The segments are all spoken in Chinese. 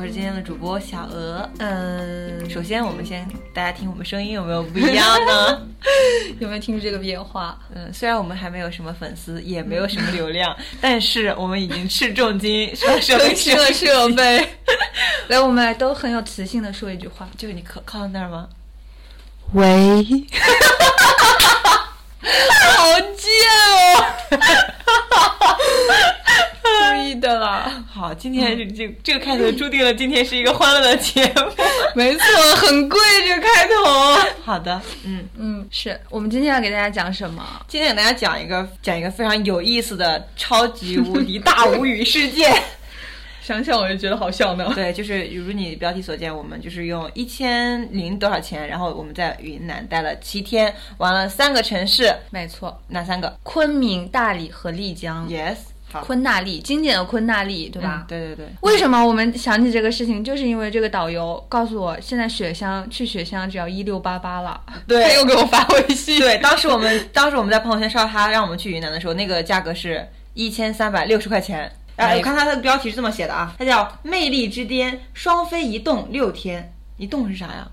我是今天的主播小鹅。嗯，首先，我们先大家听我们声音有没有不一样呢？有没有听出这个变化？嗯，虽然我们还没有什么粉丝，也没有什么流量，但是我们已经斥重金设设备吃了设备。来，我们来都很有磁性的说一句话，就是你靠靠到那儿吗？喂，好贱哦！的啦。好，今天这这这个开头注定了今天是一个欢乐的节目。没错，很贵这个开头。好的，嗯嗯，是我们今天要给大家讲什么？今天给大家讲一个讲一个非常有意思的超级无敌大无语事件。想想我就觉得好笑呢。对，就是如你标题所见，我们就是用一千零多少钱，然后我们在云南待了七天，玩了三个城市。没错，哪三个？昆明、大理和丽江。Yes，好，昆大丽，经典的昆大丽，对吧？嗯对对对。为什么我们想起这个事情，就是因为这个导游告诉我，现在雪乡去雪乡只要一六八八了。对他又给我发微信。对，当时我们 当时我们在朋友圈刷他让我们去云南的时候，那个价格是一千三百六十块钱。哎，我看他的标题是这么写的啊，它叫“魅力之巅，双飞一动六天”。一动是啥呀？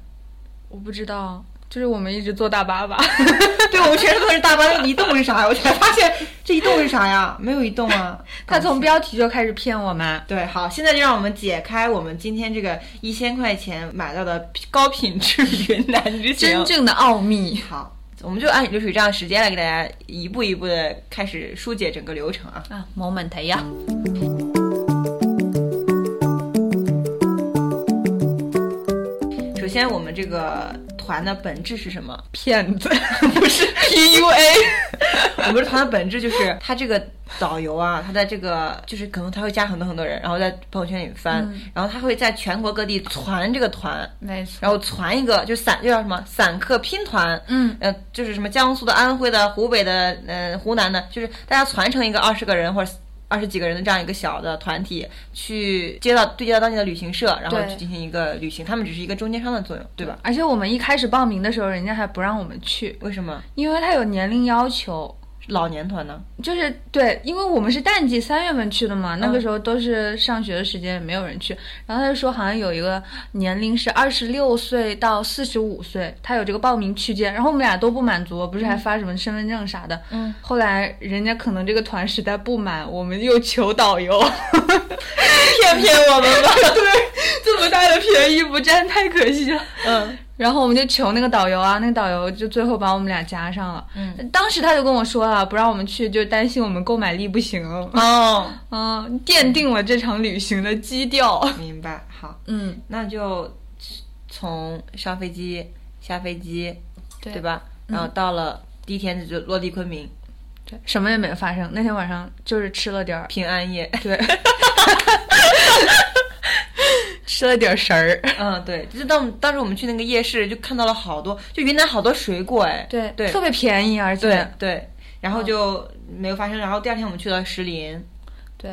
我不知道，就是我们一直坐大巴吧。对，我们全程都是大巴，那一动是啥呀？我才发现这一动是啥呀？没有一动啊。他从标题就开始骗我们。对，好，现在就让我们解开我们今天这个一千块钱买到的高品质云南之行。真正的奥秘。好，我们就按流水账时间来给大家一步一步的开始疏解整个流程啊。啊，moment 呀。首先，我们这个团的本质是什么？骗子，不是 PUA。我们团的本质就是，他这个导游啊，他在这个就是可能他会加很多很多人，然后在朋友圈里翻，嗯然后他会在全国各地传这个团，没错。然后传一个就散就叫什么散客拼团，嗯，呃，就是什么江苏的、安徽的、湖北的、呃湖南的，就是大家传承一个二十个人或者。二十几个人的这样一个小的团体，去接到对接到当地的旅行社，然后去进行一个旅行，他们只是一个中间商的作用，对吧？而且我们一开始报名的时候，人家还不让我们去，为什么因为他有年龄要求。老年团呢？就是对，因为我们是淡季三月份去的嘛，嗯那个时候都是上学的时间，也没有人去。然后他就说好像有一个年龄是二十六岁到四十五岁，他有这个报名区间。然后我们俩都不满足，不是还发什么身份证啥的。嗯，后来人家可能这个团实在不满，我们又求导游骗骗我们吧。对，这么大的便宜不占太可惜了。嗯，然后我们就求那个导游啊，那个导游就最后把我们俩加上了。嗯，当时他就跟我说了，不让我们去，就担心我们购买力不行。哦，嗯，奠定了这场旅行的基调。明白。好，嗯，那就从上飞机、下飞机，对对吧？然后到了第一天就落地昆明，对，什么也没有发生。那天晚上就是吃了点儿，平安夜。对，吃了点儿食儿。嗯，对，就是当当时我们去那个夜市，就看到了好多，就云南好多水果，哎，对对特别便宜，而且对对，然后就没有发生。然后第二天我们去了石林，对，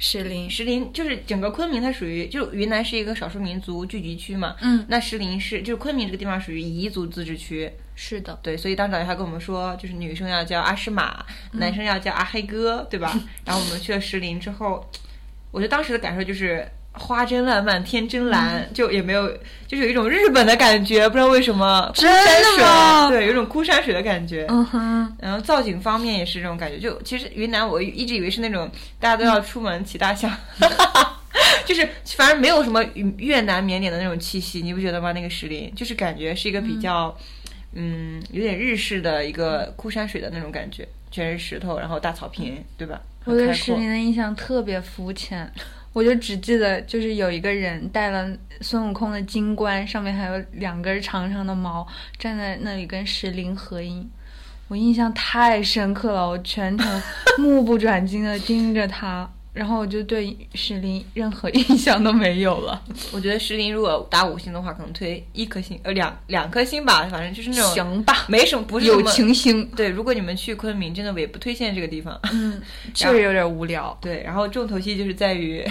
石林，石林就是整个昆明，它属于就云南是一个少数民族聚集区嘛，嗯，那石林是就是昆明这个地方属于彝族自治区，是的，对，所以当时导游还跟我们说，就是女生要叫阿诗玛，男生要叫阿黑哥，对吧？然后我们去了石林之后，我觉得当时的感受就是花真烂漫，天真蓝，就也没有，就是有一种日本的感觉，不知道为什么，真的吗，对，有一种枯山水的感觉。嗯哼，然后造景方面也是这种感觉，就其实云南我一直以为是那种大家都要出门骑大象，就是反正没有什么越南缅甸的那种气息，你不觉得吗？那个石林就是感觉是一个比较，嗯，有点日式的一个枯山水的那种感觉，全是石头，然后大草坪，对吧？我对石林的印象特别肤浅。我就只记得，就是有一个人戴了孙悟空的金冠，上面还有两根长长的毛，站在那里跟石林合影。我印象太深刻了，我全程 目不转睛的盯着他。然后我就对石林任何 印象都没有了。我觉得石林如果打五星的话，可能推一颗星，呃，两两颗星吧，反正就是那种行吧，没什么，不是友情星，对，如果你们去昆明，真的我也不推荐这个地方。嗯，确实有点无聊。对，然后重头戏就是在于，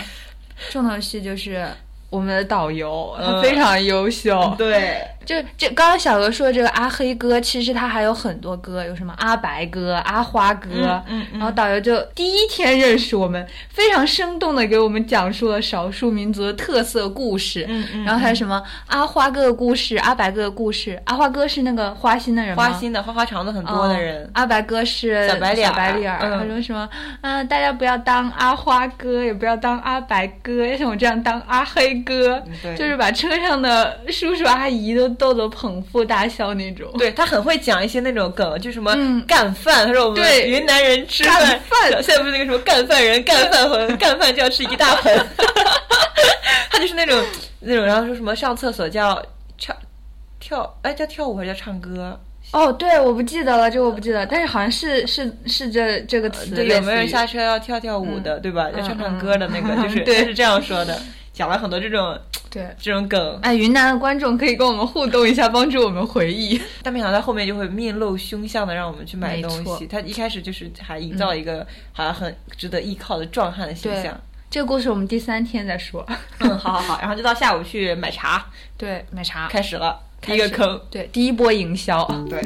重头戏就是我们的导游，他嗯非常优秀。对，就这刚刚小鹅说的这个阿黑哥，其实他还有很多歌，有什么阿白哥、阿花哥，嗯嗯嗯然后导游就第一天认识我们，非常生动的给我们讲述了少数民族的特色故事。嗯嗯然后还有什么阿花哥的故事、阿白哥的故事。阿花哥是那个花心的人吗？花心的花花肠子很多的人嗯，阿白哥是小白脸白脸他说什么啊？大家不要当阿花哥，也不要当阿白哥，要像我这样当阿黑哥，嗯对就是把车上的叔叔阿姨都逗得捧腹大笑那种。对他很会讲一些那种梗，就什么嗯干饭，他说我们对云南人吃干饭，饭现在不是那个什么干饭人，干饭魂，干饭就要吃一大盆，他就是那种那种，然后说什么上厕所叫唱跳，哎叫跳舞还是叫唱歌？哦，对，我不记得了，这我不记得，但是好像是是是这这个词。有没有人下车要跳跳舞的，对吧？要唱唱歌的那个，嗯就是 对是这样说的，讲了很多这种对。这种梗，哎，云南的观众可以跟我们互动一下，帮助我们回忆。但没想到他后面就会面露凶相的让我们去买东西。他一开始就是还营造一个好像很值得依靠的壮汉的形对象。这个故事我们第三天再说。嗯，好好好，然后就到下午去买茶，对，买茶开始了一个坑。对，第一波营销。对。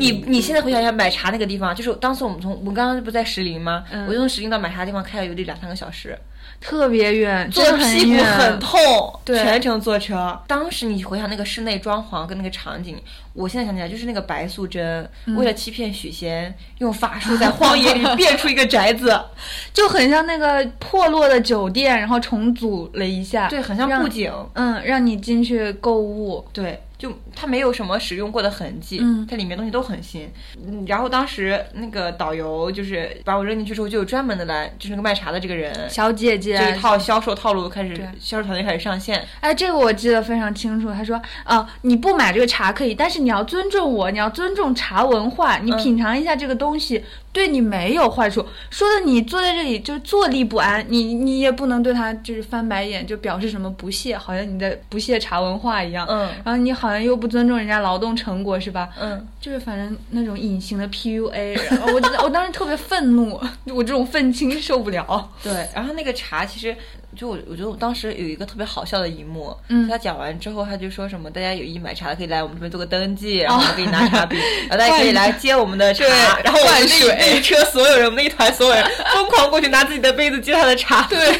你你现在回想一下买茶那个地方，就是当时我们从我们刚刚不在石林吗？嗯我就从石林到买茶的地方开了有得两三个小时，特别远，坐的屁股很痛，对全程坐车。当时你回想那个室内装潢跟那个场景，我现在想起来就是那个白素贞、嗯为了欺骗许仙，用法术在 荒野里变出一个宅子，就很像那个破落的酒店，然后重组了一下，对，很像布景。嗯，让你进去购物。对，就它没有什么使用过的痕迹，嗯它里面东西都很新。嗯，然后当时那个导游就是把我扔进去之后，就有专门的来，就是那个卖茶的这个人，小姐姐，这一套销售套路开始，销售团队开始上线。哎，这个我记得非常清楚。他说，啊、你不买这个茶可以，但是你要尊重我，你要尊重茶文化，你嗯品尝一下这个东西，对你没有坏处。说的你坐在这里就是坐立不安，你你也不能对他就是翻白眼，就表示什么不屑，好像你在不屑茶文化一样。嗯然后你好像又不尊重人家劳动成果，是吧？嗯，就是反正那种隐形的 PUA，然后我我当时特别愤怒，我这种愤青受不了。对。然后那个茶其实就我我觉得我当时有一个特别好笑的一幕，嗯他讲完之后他就说什么大家有意买茶的可以来我们这边做个登记，然后我们给你拿茶饼，然后大家可以来接我们的茶，对然后灌水那一车所有人，我们那一团所有人疯狂过去拿自己的杯子接他的茶，对。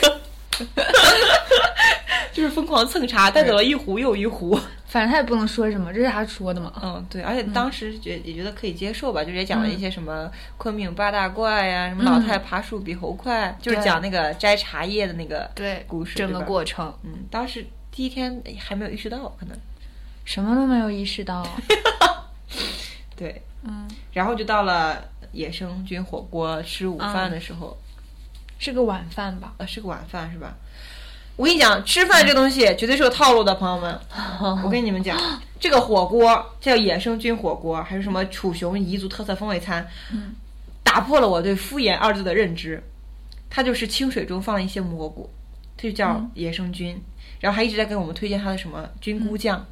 就是疯狂蹭茶，带走了一壶又一壶。反正他也不能说什么，这是他说的嘛。嗯，对，而且当时觉也觉得可以接受吧，就是也讲了一些什么昆明八大怪呀、什么老太爬树比猴快，就是讲那个摘茶叶的那个对故事，整个过程嗯，当时第一天还没有意识到，可能什么都没有意识到。对，嗯，然后就到了野生菌火锅吃午饭的时候，是个晚饭吧？呃，是个晚饭是吧？我跟你讲，吃饭这东西绝对是有套路的，朋友们。我跟你们讲，这个火锅叫野生菌火锅，还是什么楚雄彝族特色风味餐，嗯打破了我对“敷衍”二字的认知。它就是清水中放了一些蘑菇，它就叫嗯野生菌，然后还一直在给我们推荐它的什么菌菇酱。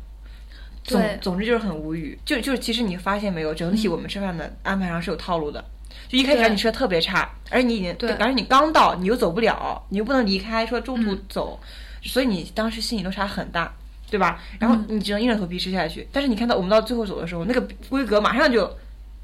总总之就是很无语，就就是其实你发现没有，整体我们吃饭的安排上是有套路的。就一开始你吃的特别差，而你已经对而且你刚到，你又走不了，你又不能离开，说中途嗯走，所以你当时心理落差很大，对吧？然后嗯你只能硬着头皮吃下去。但是你看到我们到最后走的时候，那个规格马上就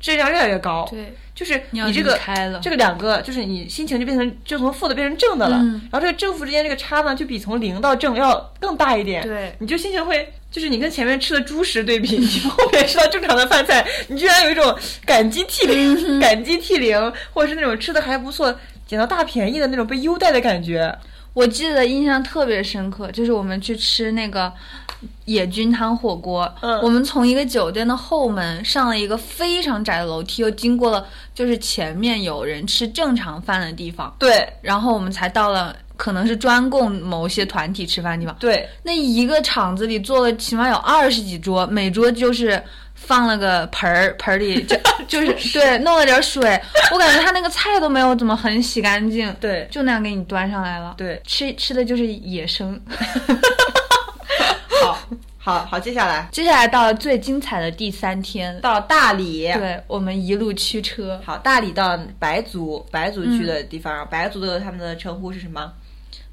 质量越来越高，对，就是你这个离开了。这个两个，就是你心情就变成就从负的变成正的了，嗯。然后这个正负之间这个差呢，就比从零到正要更大一点，对。你就心情会。就是你跟前面吃的猪食对比，你后面吃到正常的饭菜，你居然有一种感激涕零、感激涕零，或者是那种吃的还不错、捡到大便宜的那种被优待的感觉。我记得印象特别深刻，就是我们去吃那个野菌汤火锅，嗯。我们从一个酒店的后门上了一个非常窄的楼梯，又经过了就是前面有人吃正常饭的地方，对。然后我们才到了可能是专供某些团体吃饭的地方。对，那一个场子里坐了起码有二十几桌，每桌就是放了个盆儿，盆儿里 就就是对，弄了点水。我感觉他那个菜都没有怎么很洗干净，对。就那样给你端上来了。对，吃吃的就是野生。好，好，接下来接下来到了最精彩的第三天，到大理。对我们一路驱车，好，大理到白族，白族去的地方，白族的他们的称呼是什么？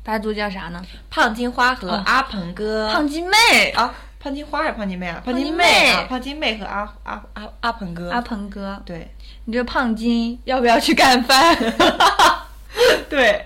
白族叫啥呢？胖金花和阿鹏哥。胖金妹啊，胖金花还是胖金妹啊？胖金妹啊，胖金妹和阿阿阿阿鹏哥。阿鹏哥，对，你这胖金要不要去干饭？对，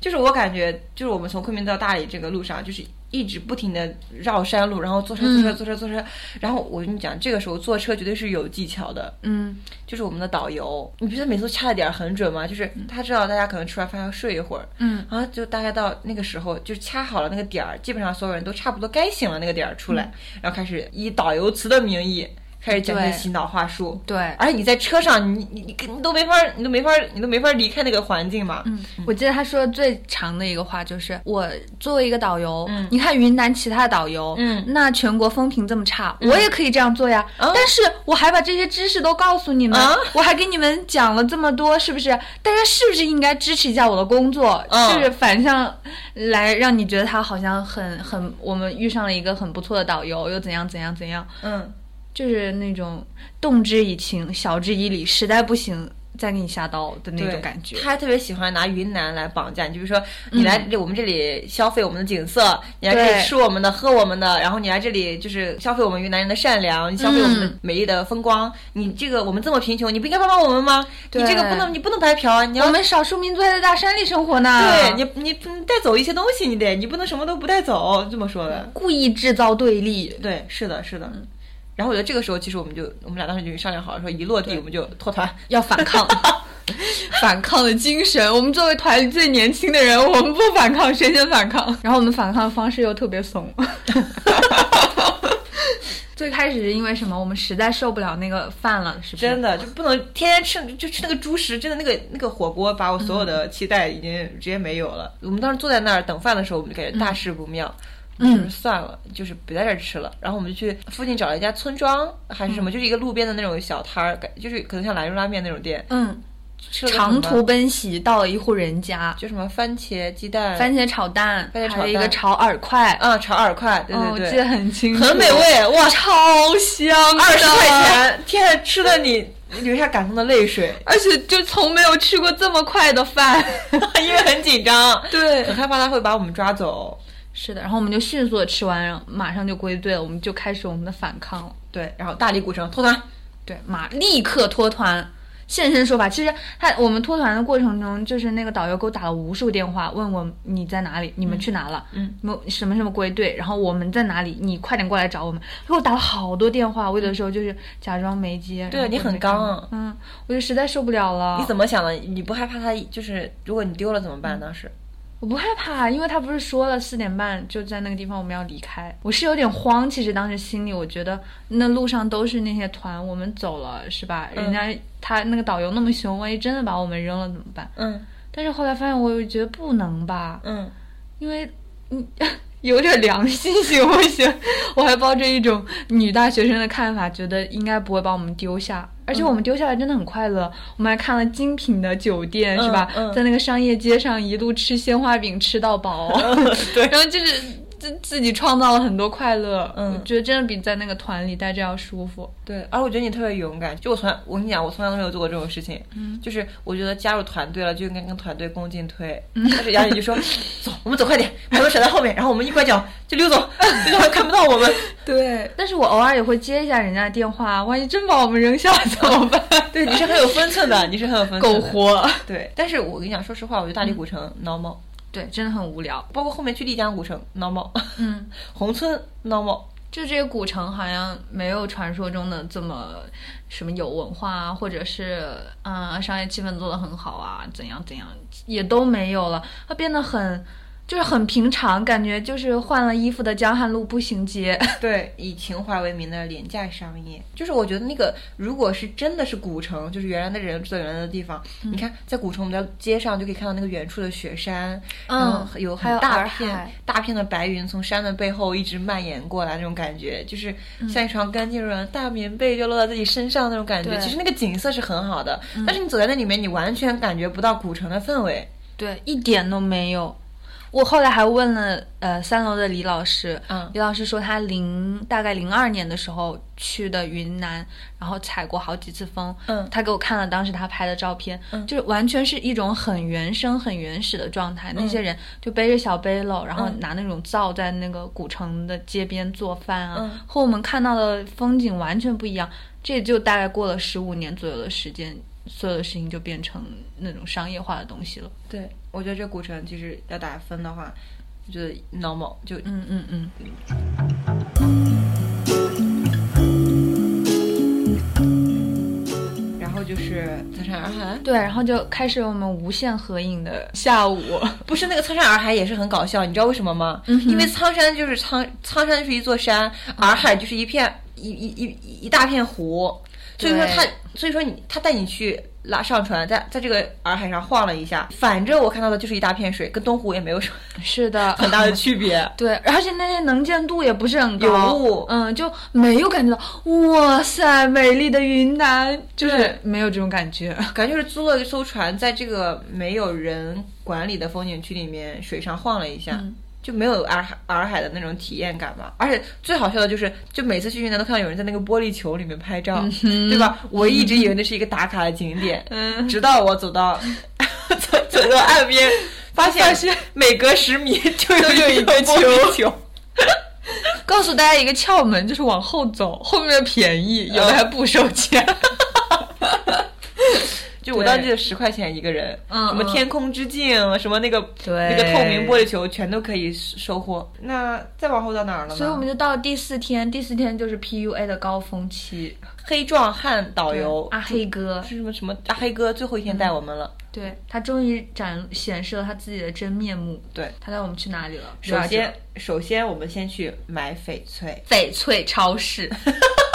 就是我感觉，就是我们从昆明到大理这个路上，就是一直不停的绕山路，然后坐车坐车坐车坐车，然后我跟你讲，这个时候坐车绝对是有技巧的。嗯，就是我们的导游，你不觉得每次都掐的点儿很准吗？就是他知道大家可能吃完饭要睡一会儿，嗯，然后就大概到那个时候，就是掐好了那个点儿，基本上所有人都差不多该醒了那个点儿出来，然后开始以导游词的名义开始讲些洗脑话术。对。而且你在车上，你你你你都没法，你都没法，你都没法离开那个环境嘛。嗯，我记得他说的最长的一个话就是：我作为一个导游，嗯你看云南其他导游，嗯那全国风评这么差，我也可以这样做呀。啊但是我还把这些知识都告诉你们，啊我还给你们讲了这么多，是不是？大家是不是应该支持一下我的工作？嗯就是反向来让你觉得他好像很很，我们遇上了一个很不错的导游，又怎样怎样怎样，嗯，就是那种动之以情，晓之以理，实在不行再给你下刀的那种感觉。他还特别喜欢拿云南来绑架你，就比如说你来我们这里消费我们的景色，你来这里吃我们的、喝我们的，然后你来这里就是消费我们云南人的善良，你消费我们的嗯美丽的风光。你这个我们这么贫穷，你不应该帮帮我们吗？你这个不能，你不能白嫖啊！你要我们少数民族还在大山里生活呢，对你你你带走一些东西，你得你不能什么都不带走，这么说的。故意制造对立。对，是的，是的。然后我觉得这个时候，其实我们就我们俩当时就商量好了，说一落地我们就脱团。要反抗，反抗的精神。我们作为团里最年轻的人，我们不反抗，谁先反抗？然后我们反抗的方式又特别怂。最开始是因为什么？我们实在受不了那个饭了，是不是？真的就不能天天吃，就吃那个猪食，真的那个那个火锅把我所有的期待已经直接没有了。我们当时坐在那儿等饭的时候，我们就感觉大事不妙。嗯就是算了，就是别在这儿吃了。然后我们就去附近找了一家村庄，还是什么，就是一个路边的那种小摊儿，感就是可能像兰州拉面那种店。嗯，长途奔袭到了一户人家，就什么番茄鸡蛋，番茄炒蛋，番茄炒还有一个蛋炒饵块，嗯炒饵块，对对对，哦我记得很清楚，很美味哇，超香，二十块，钱，天啊，吃的你流下感动的泪水，而且就从没有吃过这么快的饭。因为很紧张，对。很害怕他会把我们抓走。是的，然后我们就迅速的吃完，然后马上就归队了，我们就开始我们的反抗了。对，然后大理古城脱团，对，马立刻脱团，现身说法。其实他我们脱团的过程中，就是那个导游给我打了无数电话，问我你在哪里，你们去哪了，嗯，什么什么归队，然后我们在哪里，你快点过来找我们。给我打了好多电话，我有的时候就是假装没接。对你很刚啊嗯，我就实在受不了了。你怎么想的？你不害怕他就是如果你丢了怎么办？当时我不害怕，因为他不是说了四点半就在那个地方我们要离开，我是有点慌。其实当时心里我觉得那路上都是那些团，我们走了是吧？嗯人家他那个导游那么凶，万一真的把我们扔了怎么办？嗯但是后来发现，我又觉得不能吧，嗯，因为嗯有点良心行不行？我还抱着一种女大学生的看法，觉得应该不会把我们丢下。而且我们丢下来真的很快乐，我们还看了精品的酒店，是吧？嗯在那个商业街上一路吃鲜花饼吃到饱，对 然后就是自自己创造了很多快乐。嗯我觉得真的比在那个团里待着要舒服。对，而我觉得你特别勇敢。就我从来，我跟你讲，我从来都没有做过这种事情。嗯，就是我觉得加入团队了，就应该跟团队共进退。嗯但是杨姐就说：“走，我们走快点，他们甩在后面，然后我们一拐角就溜走，溜走看不到我们。对，但是我偶尔也会接一下人家的电话，万一真把我们扔下了怎么办？” 对，你是很有分寸的，你是很有分寸苟。活。对，但是我跟你讲，说实话，我觉得大理古城 normal，对，真的很无聊。包括后面去丽江古城 normal，嗯，宏村 normal。就这些古城好像没有传说中的这么什么有文化啊，或者是啊、商业气氛做得很好啊，怎样怎样也都没有了，它变得很就是很平常，感觉就是换了衣服的江汉路步行街。对，以情怀为名的廉价商业，就是我觉得那个如果是真的是古城，就是原来的人住在原来的地方，你看在古城我们在街上就可以看到那个远处的雪山，然后有很大片大片的白云从山的背后一直蔓延过来，那种感觉就是像一床干净软的大棉被就落在自己身上那种感觉。其实那个景色是很好的，但是你走在那里面，你完全感觉不到古城的氛围。对，一点都没有。我后来还问了呃三楼的李老师，嗯李老师说他零大概零二年的时候去的云南，然后采过好几次风。嗯他给我看了当时他拍的照片，嗯就是完全是一种很原生、很原始的状态。那些人就背着小背篓，然后嗯拿那种灶在那个古城的街边做饭啊，嗯和我们看到的风景完全不一样。这就大概过了十五年左右的时间，所有的事情就变成那种商业化的东西了。对，我觉得这古城其实要打分的话，我觉得 normal 就嗯嗯嗯。然后就是苍山洱海，对，然后就开始我们无限合影的下午。不是那个苍山洱海也是很搞笑，你知道为什么吗？因为苍山就是苍苍山就是一座山，洱海就是一片一一一一一大片湖，所以说他所以说你他带你去拉上船，在在这个洱海上晃了一下，反正我看到的就是一大片水，跟东湖也没有什么 是的，很大的区别。对，而且那些能见度也不是很高，有雾嗯，就没有感觉到哇塞，美丽的云南，就是没有这种感觉。感觉就是租了一艘船，在这个没有人管理的风景区里面水上晃了一下，就没有洱海洱海的那种体验感嘛。而且最好笑的就是，就每次去云南都看到有人在那个玻璃球里面拍照，对吧？我一直以为那是一个打卡的景点，嗯直到我走到走 走到岸边，发现每隔十米就有有一个玻璃球。告诉大家一个窍门，就是往后走，后面的便宜，有的还不收钱。就我当时记得十块钱一个人，嗯什么天空之镜，什么那个对那个透明玻璃球，全都可以收获。那再往后到哪儿了？所以我们就到了第四天，第四天就是 PUA 的高峰期。黑壮汉导游阿黑哥，是什么什么阿黑哥最后一天带我们了。对他终于展显示了他自己的真面目。对，他带我们去哪里了？首先首先我们先去买翡翠，翡翠超市。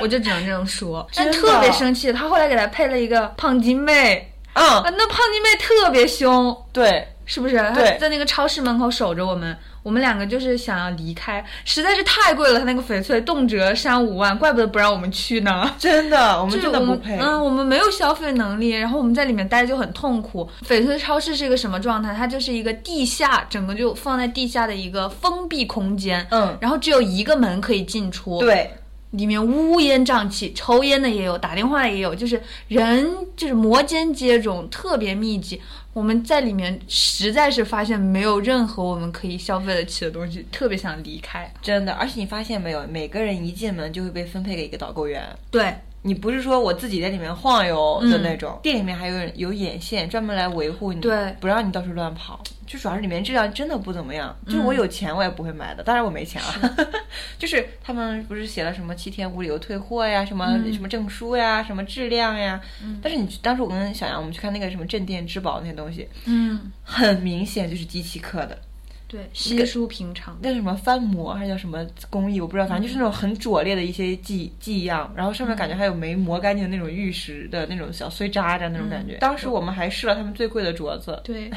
我就只能这样说，但真特别生气。他后来给他配了一个胖金妹，嗯啊，，那胖金妹特别凶，对，是不是？他对在那个超市门口守着我们，我们两个就是想要离开，实在是太贵了。他那个翡翠动辄三五万，怪不得不让我们去呢。真的，我们就是真的不配。嗯，我们没有消费能力，然后我们在里面待着就很痛苦。翡翠超市是一个什么状态？它就是一个地下，整个就放在地下的一个封闭空间，嗯，然后只有一个门可以进出，，对，里面乌烟瘴气，抽烟的也有，打电话的也有，就是人就是摩肩接踵，特别密集。我们在里面实在是发现没有任何我们可以消费得起的东西，特别想离开。真的。而且你发现没有，每个人一进门就会被分配给一个导购员。对，你不是说我自己在里面晃悠的那种，店里面还有人有眼线专门来维护你，对不让你到处乱跑。就主要是里面质量真的不怎么样，就是我有钱我也不会买的，当然我没钱啊。就是他们不是写了什么七天无理由退货呀，什么、什么证书呀，什么质量呀。但是你当时我跟小杨我们去看那个什么镇店之宝那些东西，嗯，很明显就是机器刻的。对，稀疏平常。那什么翻模还是叫什么工艺，我不知道，反正就是那种很拙劣的一些技技样，然后上面感觉还有没磨干净的那种玉石的那种小碎渣渣那种感觉。当时我们还试了他们最贵的镯子，对，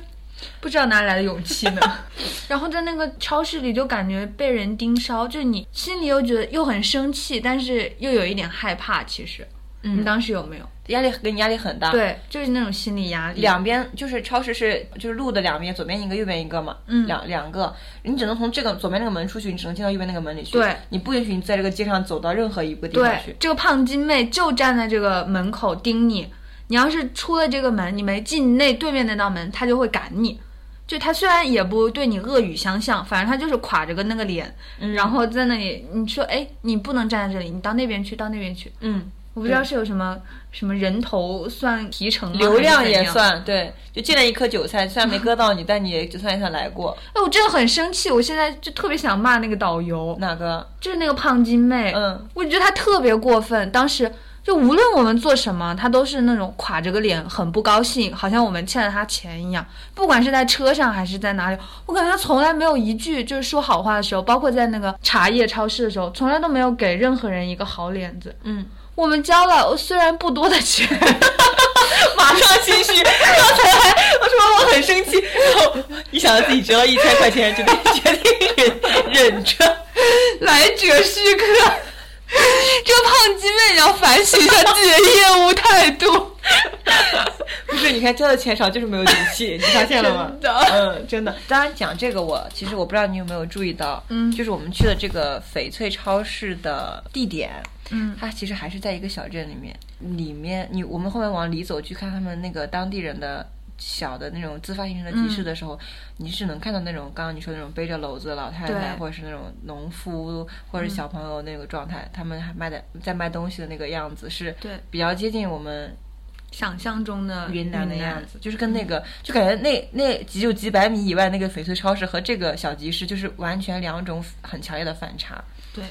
不知道哪来的勇气呢。然后在那个超市里就感觉被人盯梢，就是你心里又觉得又很生气，但是又有一点害怕。其实，嗯你当时有没有？压力给你压力很大。，对，就是那种心理压力。两边就是超市是就是路的两边，左边一个，右边一个嘛，嗯两两个，你只能从这个左边那个门出去，你只能进到右边那个门里去。对，你不允许你在这个街上走到任何一个地方去对。，这个胖金妹就站在这个门口盯你。你要是出了这个门，你没进那对面那道门，她就会赶你。就他虽然也不对你恶语相向，反正他就是垮着个那个脸，嗯然后在那里你说，哎，你不能站在这里，你到那边去，到那边去。嗯，我不知道是有什么什么人头算提成？流量也。算对，就进来一颗韭菜，虽然没割到你，但你也就算一算来过。哎，我真的很生气，我现在就特别想骂那个导游，哪个？就是那个胖金妹。嗯，我觉得她特别过分。当时就无论我们做什么，他都是那种垮着个脸，很不高兴，好像我们欠了他钱一样。不管是在车上还是在哪里，我感觉他从来没有一句就是说好话的时候，包括在那个茶叶超市的时候，从来都没有给任何人一个好脸子。嗯，我们交了虽然不多的钱，马上心虚。刚才还我说我很生气，然后一想到自己折了一千块钱，就决定忍忍着。来者是客。这个胖鸡妹，你要反省一下自己的业务态度。不是，你看交的钱少就是没有底气，你发现了吗？嗯，真的。当然讲这个，我其实我不知道你有没有注意到，嗯就是我们去的这个翡翠超市的地点，嗯它其实还是在一个小镇里面。里面你我们后面往里走去看他们那个当地人的小的那种自发形成的集市的时候，你是能看到那种刚刚你说的那种背着篓子的老太太，或者是那种农夫或者是小朋友那个状态，他们还卖的在卖东西的那个样子是对比较接近我们想象中的云南的样子。子，就是跟那个，就感觉那那几就几百米以外那个翡翠超市和这个小集市就是完全两种很强烈的反差。对，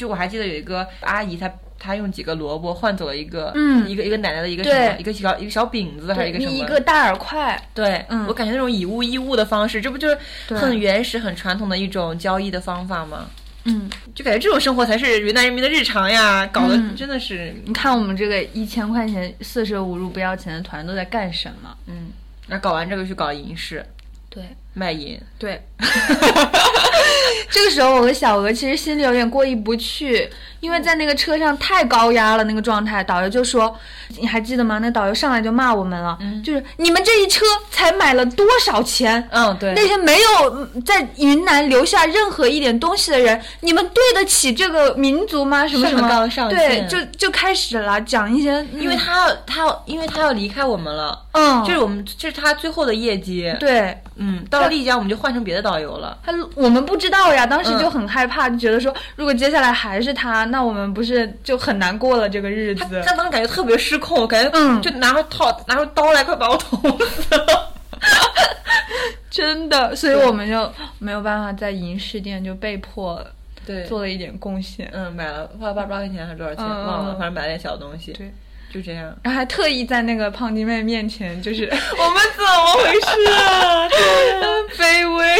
就我还记得有一个阿姨，她她用几个萝卜换走了一个，嗯一个一个奶奶的一个什么，一个小一个小饼子还是一个什么？一个大耳块，对，嗯我感觉那种以物易物的方式，这不就是很原始、很传统的一种交易的方法吗？嗯，就感觉这种生活才是云南人民的日常呀，搞得嗯真的是，你看我们这个一千块钱四舍五入不要钱的团都在干什么？嗯，那搞完这个去搞银饰，对卖银，对，这个时候我和小鹅其实心里有点过意不去，因为在那个车上太高压了，那个状态，导游就说，你还记得吗？那导游上来就骂我们了，嗯就是你们这一车才买了多少钱？嗯，对，那些没有嗯在云南留下任何一点东西的人，你们对得起这个民族吗？什么什么？上上对，就就开始了讲一些，因为他要他要，因为他要离开我们了，嗯，这是我们这是他最后的业绩。，对嗯，到了丽江我们就换成别的导游了。他，我们不知道呀，当时嗯就很害怕，就觉得说，如果接下来还是他，那我们不是就很难过了这个日子。他当时感觉特别失控，感觉嗯就拿出套拿出刀来，快把我捅死了。真的，所以我们就没有办法在银饰店就被迫对，做了一点贡献，嗯，买了花了八十八块钱还是多少钱？嗯忘了，嗯反正买了点小东西。对，就这样。然后还特意在那个胖弟妹面前，就是 我们怎么回事啊？卑微。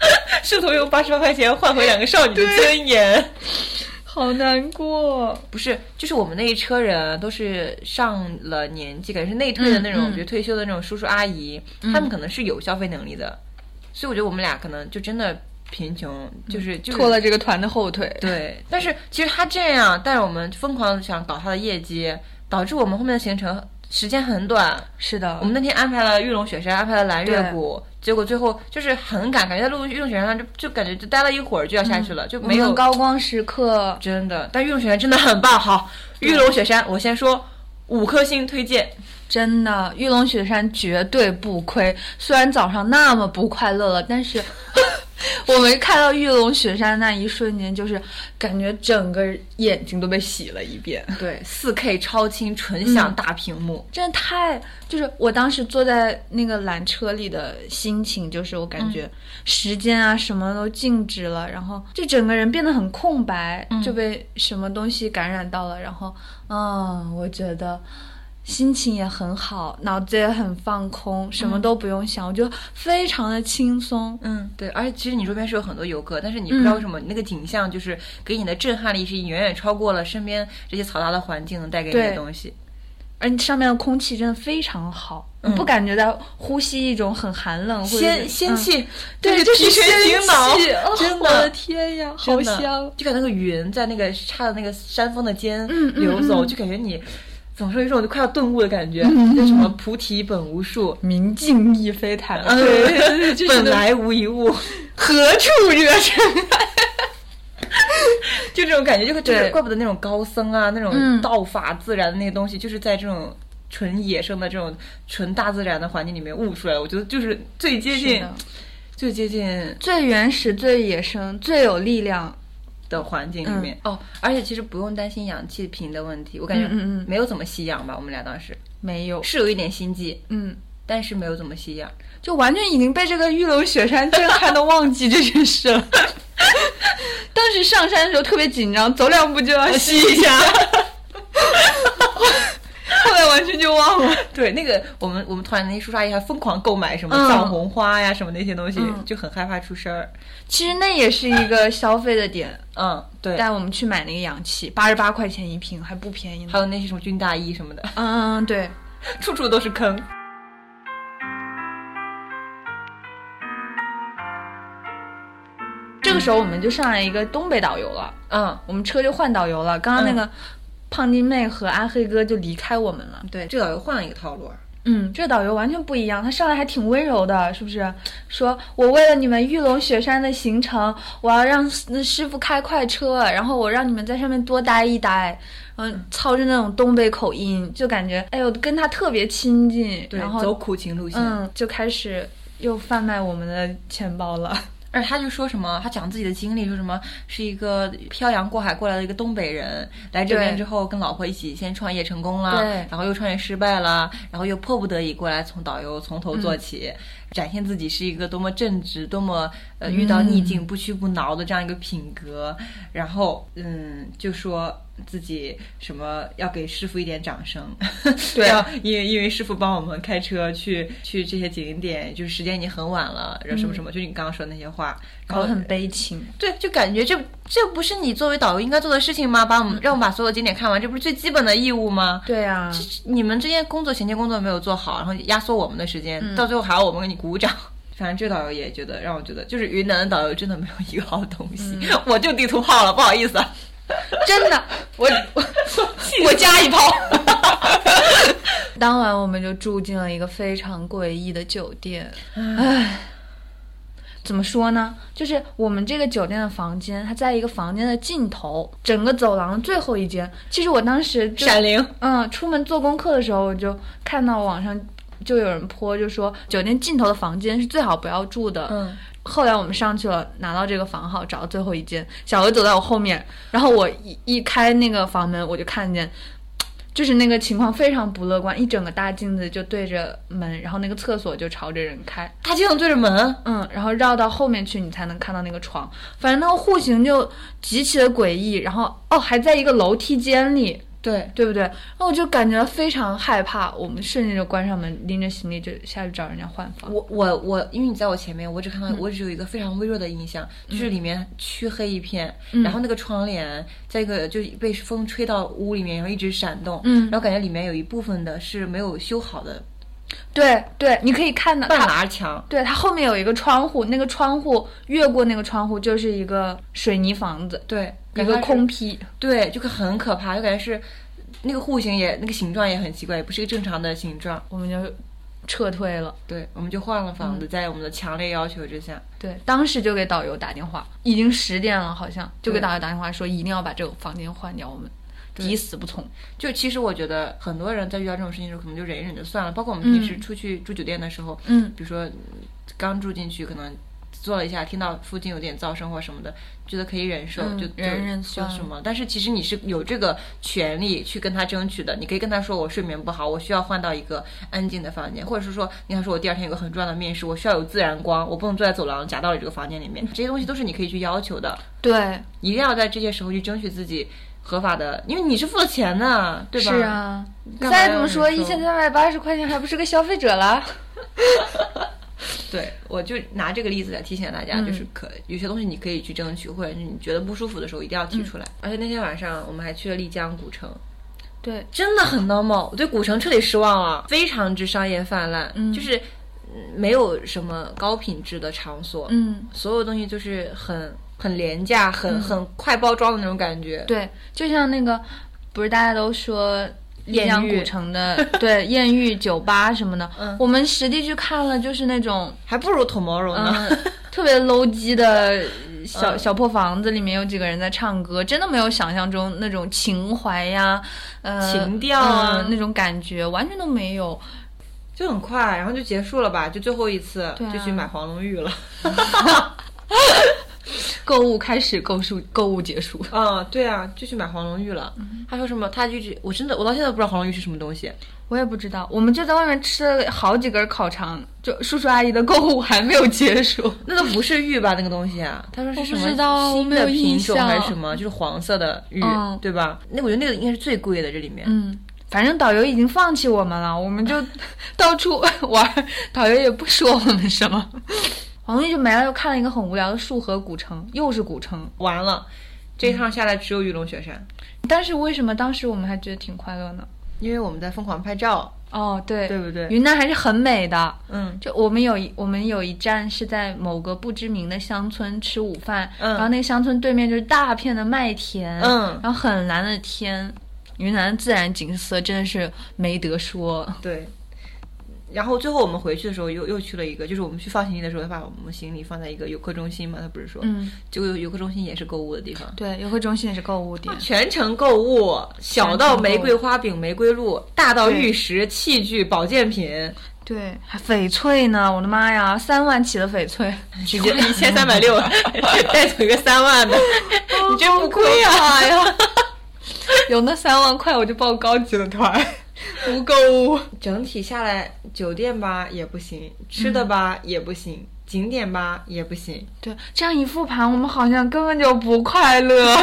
试图用八十八块钱换回两个少女的尊严。好难过。不是，就是我们那一车人都是上了年纪，感觉是内退的那种，比如退休的那种叔叔阿姨，他们可能是有消费能力的，所以我觉得我们俩可能就真的贫穷，就是就是拖了这个团的后腿。对。但是其实他这样，但是我们疯狂的想搞他的业绩，导致我们后面的行程时间很短。是的，我们那天安排了玉龙雪山，安排了蓝月谷，结果最后就是很赶，感觉在路玉龙雪山上就就感觉就待了一会儿就要下去了，就没有高光时刻。真的，但玉龙雪山真的很棒。好，玉龙雪山，我先说五颗星推荐。真的，玉龙雪山绝对不亏。虽然早上那么不快乐了，但是 我们看到玉龙雪山那一瞬间，就是感觉整个眼睛都被洗了一遍。对，四 K 超清纯享大屏幕。真的太，就是我当时坐在那个缆车里的心情，就是我感觉时间啊什么都静止了，然后就整个人变得很空白，就被什么东西感染到了，然后嗯，我觉得。心情也很好，脑子也很放空，什么都不用想，我就非常的轻松。嗯，对，而且其实你周边是有很多游客，但是你不知道为什么那个景象就是给你的震撼力是远远超过了身边这些嘈杂的环境能带给你的东西。而且上面的空气真的非常好，嗯不感觉到呼吸一种很寒冷或者仙仙气，对，就是仙醒脑气哦，真我的的。天呀，好香！就感觉那个云在那个插的那个山峰的间流走，嗯就感觉你总是有一种快要顿悟的感觉，嗯嗯就什么菩提本无树，明镜亦非台，本来无一物，何处惹尘埃？就这种感觉，就就是对怪不得那种高僧啊，那种嗯道法自然的那些东西，就是在这种纯野生的这种纯大自然的环境里面悟出来的。我觉得就是最接近、最接近最原始、最野生、最有力量。的环境里面。哦，而且其实不用担心氧气瓶的问题，我感觉没有怎么吸氧吧，我们俩当时没有，是有一点心悸，嗯，但是没有怎么吸氧。就完全已经被这个玉龙雪山震撼的忘记这件事了。当时上山的时候特别紧张，走两步就要吸一下。忘了。对，那个我们我们团那些叔叔阿姨还疯狂购买什么嗯藏红花呀，什么那些东西，嗯就很害怕出事儿。其实那也是一个消费的点，嗯，对，带我们去买那个氧气，八十八块钱一瓶，还不便宜呢。还有那些什么军大衣什么的，嗯嗯，对。处处都是坑。这个时候我们就上来一个东北导游了，嗯，我们车就换导游了。刚刚那个胖丁妹和阿黑哥就离开我们了。对，这导游换了一个套路。嗯，这个导游完全不一样，他上来还挺温柔的，是不是？说我为了你们玉龙雪山的行程，我要让那师傅开快车，然后我让你们在上面多待一待，嗯，操着那种东北口音，就感觉哎呦跟他特别亲近，对，然后走苦情路线。嗯，就开始又贩卖我们的钱包了。而且他就说什么，他讲自己的经历，说什么是一个漂洋过海过来的一个东北人，来这边之后跟老婆一起先创业成功了，然后又创业失败了，然后又迫不得已过来从导游从头做起，展现自己是一个多么正直、多么呃遇到逆境不屈不挠的这样一个品格，然后嗯就说。自己什么要给师傅一点掌声，对。要因为因为师傅帮我们开车去去这些景点，就是时间已经很晚了，然后什么什么，就你刚刚说的那些话，然后搞得很悲情。对，就感觉这这不是你作为导游应该做的事情吗？把我们让我们把所有景点看完，这不是最基本的义务吗？对啊，你们这些工作衔接工作没有做好，然后压缩我们的时间，到最后还要我们给你鼓掌。反正这导游也觉得让我觉得，就是云南的导游真的没有一个好东西，我就地图炮了，不好意思啊。真的，我我我加一炮。当晚我们就住进了一个非常诡异的酒店，唉。怎么说呢？就是我们这个酒店的房间，它在一个房间的尽头，整个走廊的最后一间。其实我当时就闪灵，嗯，出门做功课的时候，我就看到网上就有人泼，就说酒店尽头的房间是最好不要住的。嗯，后来我们上去了，拿到这个房号，找到最后一间。小鹅走在我后面，然后我一一开那个房门，我就看见，就是那个情况非常不乐观，一整个大镜子就对着门，然后那个厕所就朝着人开，大镜子对着门，嗯，然后绕到后面去，你才能看到那个床。反正那个户型就极其的诡异，然后哦，还在一个楼梯间里。对，对不对？那我就感觉非常害怕，我们瞬间就关上门，拎着行李就下去找人家换房。我我我，因为你在我前面，我只看到、我只有一个非常微弱的印象，就是里面黢黑一片，然后那个窗帘在一个就被风吹到屋里面，然后一直闪动，嗯。然后感觉里面有一部分的是没有修好的对对，你可以看到半它，拉墙，对它后面有一个窗户，那个窗户越过那个窗户就是一个水泥房子，对，一个空坯。对，就很可怕，就感觉是那个户型也那个形状也很奇怪，也不是一个正常的形状。我们就撤退了。对，我们就换了房子，在我们的强烈要求之下，对，当时就给导游打电话，已经十点了，好像就给导游打电话说一定要把这个房间换掉，我们抵死不从。就其实我觉得很多人在遇到这种事情的时候，可能就忍一忍就算了。包括我们平时出去住酒店的时候，嗯，比如说嗯刚住进去，可能坐了一下，听到附近有点噪声或什么的，觉得可以忍受，嗯就就忍忍就算了什么。但是其实你是有这个权利去跟他争取的，你可以跟他说我睡眠不好，我需要换到一个安静的房间，或者是说你看说我第二天有个很重要的面试，我需要有自然光，我不能坐在走廊夹道里这个房间里面，这些东西都是你可以去要求的。对，一定要在这些时候去争取自己合法的，因为你是付了钱的，对吧？是啊。再怎么说，一千三百八十块钱还不是个消费者啦。对，我就拿这个例子来提醒大家，就是可有些东西你可以去争取，或者是你觉得不舒服的时候一定要提出来。而且那天晚上我们还去了丽江古城，对，真的很 normal，我对古城彻底失望了，非常之商业泛滥，就是嗯没有什么高品质的场所，嗯，所有东西就是很很廉价、很、很快包装的那种感觉。对，就像那个，不是大家都说丽江古城的 对艳遇酒吧什么的，嗯我们实地去看了，就是那种还不如 Tomorrow 呢。嗯 特别 low 级的小、嗯小破房子，里面有几个人在唱歌，真的没有想象中那种情怀呀，呃，情调啊嗯那种感觉，完全都没有。就很快，然后就结束了吧，就最后一次、啊就去买黄龙玉了。购物开始，购物购物结束。嗯，对啊，就去买黄龙玉了。他说什么？他一直我真的我到现在不知道黄龙玉是什么东西。我也不知道，我们就在外面吃了好几根烤肠，就叔叔阿姨的购物还没有结束。那都不是玉吧？那个东西啊？他说是什么新的品种还是象什么？就是黄色的玉，嗯对吧？那我觉得那个应该是最贵的，这里面。嗯，反正导游已经放弃我们了，我们就 到处玩，导游也不说我们什么。黄历就没了，又看了一个很无聊的束河古城，又是古城。完了，这一趟下来只有玉龙雪山，但是为什么当时我们还觉得挺快乐呢？因为我们在疯狂拍照，哦，对，对不对？云南还是很美的。嗯，就我们有一我们有一站是在某个不知名的乡村吃午饭，嗯然后那个乡村对面就是大片的麦田，嗯然后很蓝的天，云南的自然景色真的是没得说。对。然后最后我们回去的时候又又去了一个，就是我们去放行李的时候，他把我们行李放在一个游客中心嘛，他不是说，嗯，结果游客中心也是购物的地方，对，游客中心也是购物点，全程购物，小到玫瑰花饼、玫瑰露，大到玉石、器具、保健品，对，还翡翠呢，我的妈呀，三万起的翡翠，直接一千三百六，带走一个三万的，你真不亏啊啊！呀！有那三万块我就报高级的团，不购物。整体下来，酒店吧也不行，吃的吧也不行，景点吧也不行。对，这样一复盘，我们好像根本就不快乐，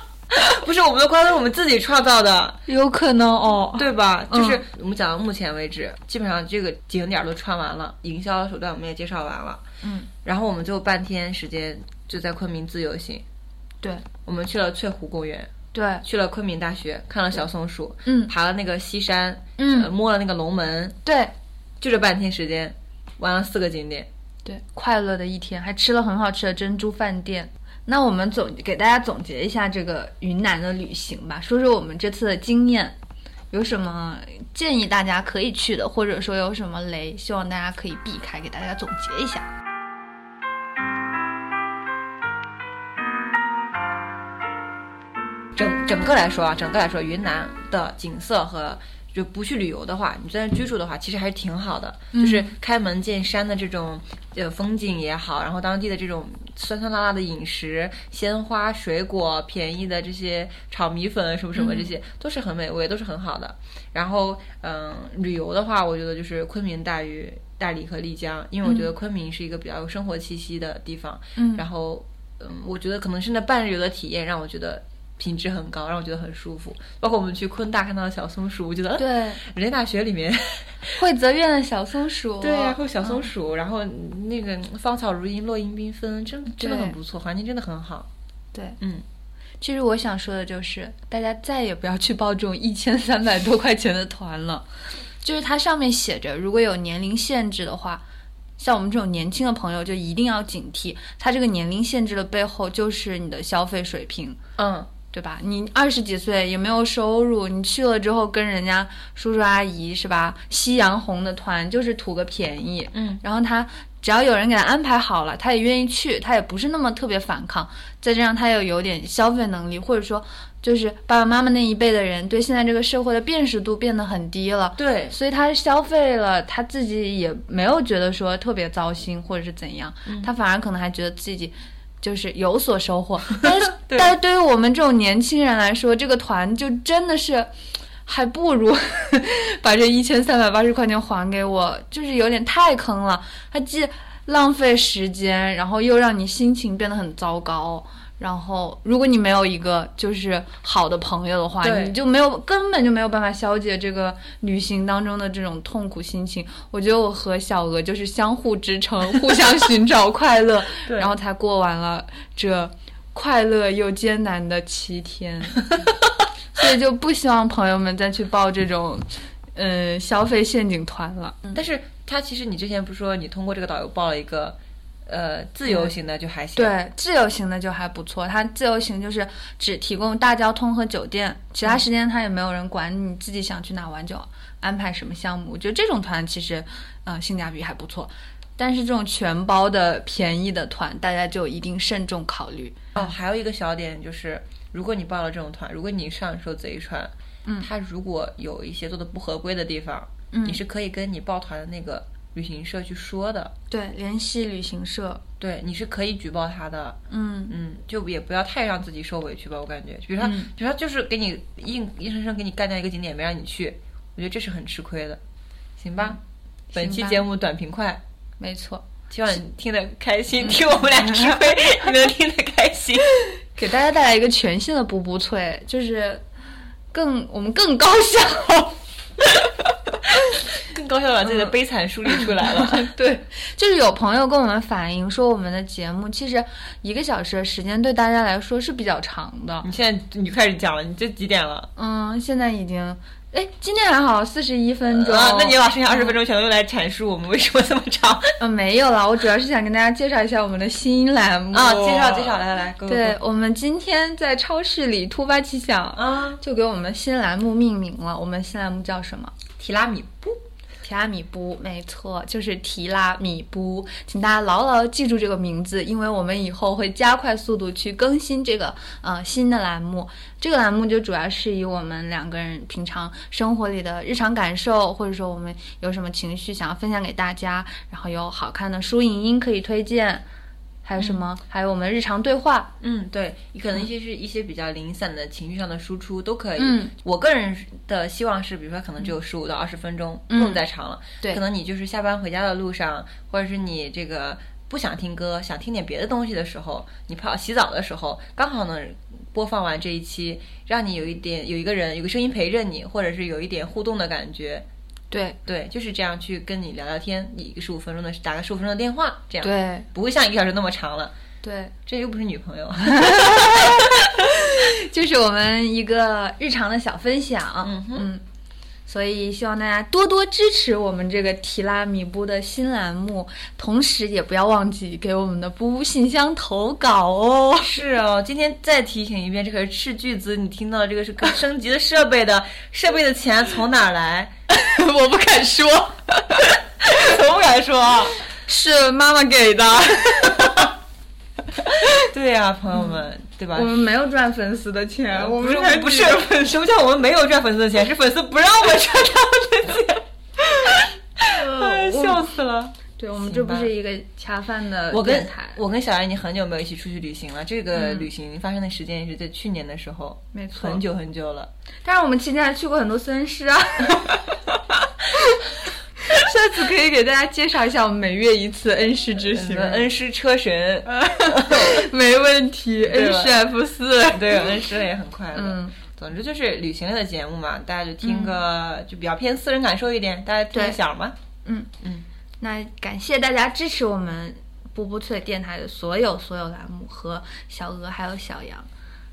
不是我们的快乐，我们自己创造的，有可能哦。对吧？嗯。就是我们讲到目前为止，基本上这个景点都串完了，营销手段我们也介绍完了，嗯，然后我们就半天时间就在昆明自由行，对。我们去了翠湖公园，对，去了昆明大学，看了小松鼠，嗯爬了那个西山，嗯呃摸了那个龙门，对就这半天时间，玩了四个景点。对，快乐的一天，还吃了很好吃的珍珠饭店。那我们总给大家总结一下这个云南的旅行吧，说说我们这次的经验，有什么建议大家可以去的，或者说有什么雷，希望大家可以避开，给大家总结一下。整整个来说啊，整个来说，云南的景色和就不去旅游的话，你在那居住的话，其实还是挺好的。就是开门见山的这种呃风景也好，然后当地的这种酸酸辣辣的饮食、鲜花、水果、便宜的这些炒米粉什么什么，这些、都是很美味，都是很好的。然后嗯、旅游的话，我觉得就是昆明大于大理和丽江，因为我觉得昆明是一个比较有生活气息的地方。嗯然后嗯，我觉得可能是那半日游的体验让我觉得。品质很高，让我觉得很舒服。包括我们去昆大看到的小松鼠，我觉得对，人家大学里面，惠泽院的小松鼠，对呀、会有小松嗯鼠，然后那个芳草如茵，落英缤纷，真真的很不错，环境真的很好。对，嗯，其实我想说的就是，大家再也不要去报这种一千三百多块钱的团了。就是它上面写着，如果有年龄限制的话，像我们这种年轻的朋友就一定要警惕。它这个年龄限制的背后就是你的消费水平，嗯，对吧？你二十几岁也没有收入，你去了之后跟人家叔叔阿姨是吧？夕阳红的团就是图个便宜，嗯，然后他只要有人给他安排好了，他也愿意去，他也不是那么特别反抗，再加上他又有点消费能力，或者说就是爸爸妈妈那一辈的人对现在这个社会的辨识度变得很低了。对，所以他消费了，他自己也没有觉得说特别糟心或者是怎样，他反而可能还觉得自己就是有所收获。但是，对但是对于我们这种年轻人来说，这个团就真的是还不如 把这一千三百八十块钱还给我，就是有点太坑了。它既浪费时间，然后又让你心情变得很糟糕。然后，如果你没有一个就是好的朋友的话，你就没有根本就没有办法消解这个旅行当中的这种痛苦心情。我觉得我和小鹅就是相互支撑，互相寻找快乐，然后才过完了这快乐又艰难的七天。所以就不希望朋友们再去报这种，嗯，消费陷阱团了。但是他其实你之前不是说你通过这个导游报了一个，呃，自由行的就还行。，对，自由行的就还不错。它自由行就是只提供大交通和酒店，其他时间它也没有人管你自己想去哪玩就安排什么项目。我觉得这种团其实，呃，性价比还不错。但是这种全包的便宜的团，大家就一定慎重考虑。哦，还有一个小点就是，如果你报了这种团，如果你上说贼船，嗯他如果有一些做的不合规的地方，嗯你是可以跟你报团的那个旅行社去说的。对，联系旅行社。对，你是可以举报他的，嗯嗯，就也不要太让自己受委屈吧，我感觉，比如说，嗯比如说就是给你硬硬生生给你干掉一个景点没让你去，我觉得这是很吃亏的，行吧？本期节目短平快，没错。希望你听得开心，听我们俩吃亏，你能听得开心。给大家带来一个全新的补补脆，就是更我们更高效。更高效地把自己的悲惨梳理出来了。对，就是有朋友跟我们反映说，我们的节目其实一个小时的时间对大家来说是比较长的。你现在你开始讲了，你这几点了？嗯，现在已经，哎，今天还好，四十一分钟。啊，那你把剩下二十分钟全都用来阐述我们为什么这么长？嗯，没有了，我主要是想跟大家介绍一下我们的新栏目啊，介绍介绍，来来来，对我们今天在超市里突发奇想啊，就给我们新栏目命名了。我们新栏目叫什么？提拉米布。提拉米布，没错，就是提拉米布，请大家牢牢记住这个名字，因为我们以后会加快速度去更新这个呃新的栏目。这个栏目就主要是以我们两个人平常生活里的日常感受，或者说我们有什么情绪想要分享给大家，然后有好看的书影音可以推荐。还有什么？还有我们日常对话。嗯，对，你可能一些是一些比较零散的情绪上的输出都可以。嗯，我个人的希望是，比如说可能只有十五到二十分钟，不能再长了。对，可能你就是下班回家的路上，或者是你这个不想听歌，想听点别的东西的时候，你泡洗澡的时候，刚好能播放完这一期，让你有一点有一个人有个声音陪着你，或者是有一点互动的感觉。对对，就是这样去跟你聊聊天，一个十五分钟的打个十五分钟的电话，这样对，不会像一个小时那么长了。对，这又不是女朋友 就是我们一个日常的小分享。嗯嗯，所以希望大家多多支持我们这个提拉米布的新栏目，同时也不要忘记给我们的布布信箱投稿哦。是哦，今天再提醒一遍，这可是斥巨资，你听到这个是升级的设备的，设备的钱从哪儿来？我不敢说，我不敢说，是妈妈给的。对呀，朋友们，对吧？我们没有赚粉丝的钱，我们不是什么叫我们没有赚粉丝的钱？是粉丝不让我们赚他们的钱。哎，笑死了！对我们这不是一个恰饭的我跟。我跟小杨已经很久没有一起出去旅行了。这个旅行发生的时间也是在去年的时候，没错，很久很久了。但是我们期间还去过很多孙师啊。下次可以给大家介绍一下我们每月一次恩师之行，恩师车神，没问题。恩师 F 四，对，恩师也很快乐。嗯，总之就是旅行类的节目嘛，大家就听个就比较偏私人感受一点，大家听个响嘛。嗯嗯，那感谢大家支持我们波波脆电台的所有所有栏目和小鹅还有小杨。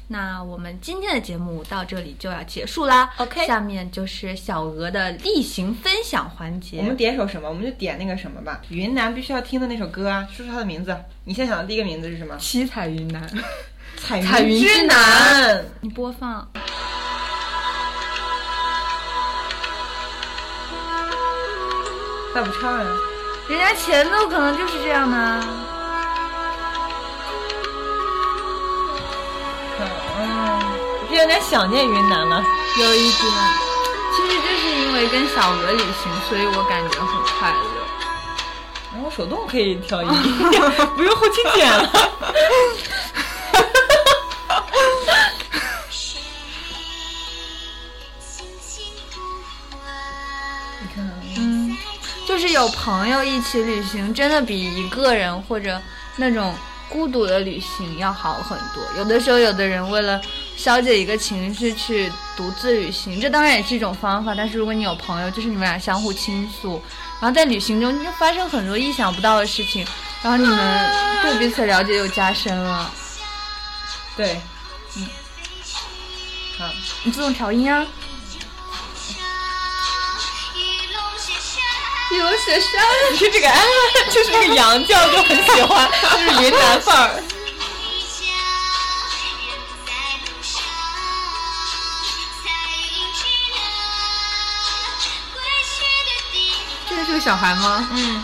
那我们今天的节目到这里就要结束啦。OK，下面就是小鹅的例行分享环节。我们点首什么？我们就点那个什么吧，云南必须要听的那首歌啊，说说它的名字。你现在想的第一个名字是什么？七彩云南，彩彩云之南。你播放。咋不唱呀？人家前奏可能就是这样的。嗯，有点想念云南了，有一点。其实就是因为跟小鹅旅行，所以我感觉很快乐。然后手动可以调音，不用后期剪了。你看，嗯，就是有朋友一起旅行，真的比一个人或者那种孤独的旅行要好很多。有的时候，有的人为了消解一个情绪去独自旅行，这当然也是一种方法。但是如果你有朋友，就是你们俩相互倾诉，然后在旅行中就发生很多意想不到的事情，然后你们对彼此了解又加深了。对，嗯，好，你自动调音啊。一龙雪山，你是这个，哎，就是这个羊叫，就很喜欢，就是云南范儿。这个是个小孩吗？嗯。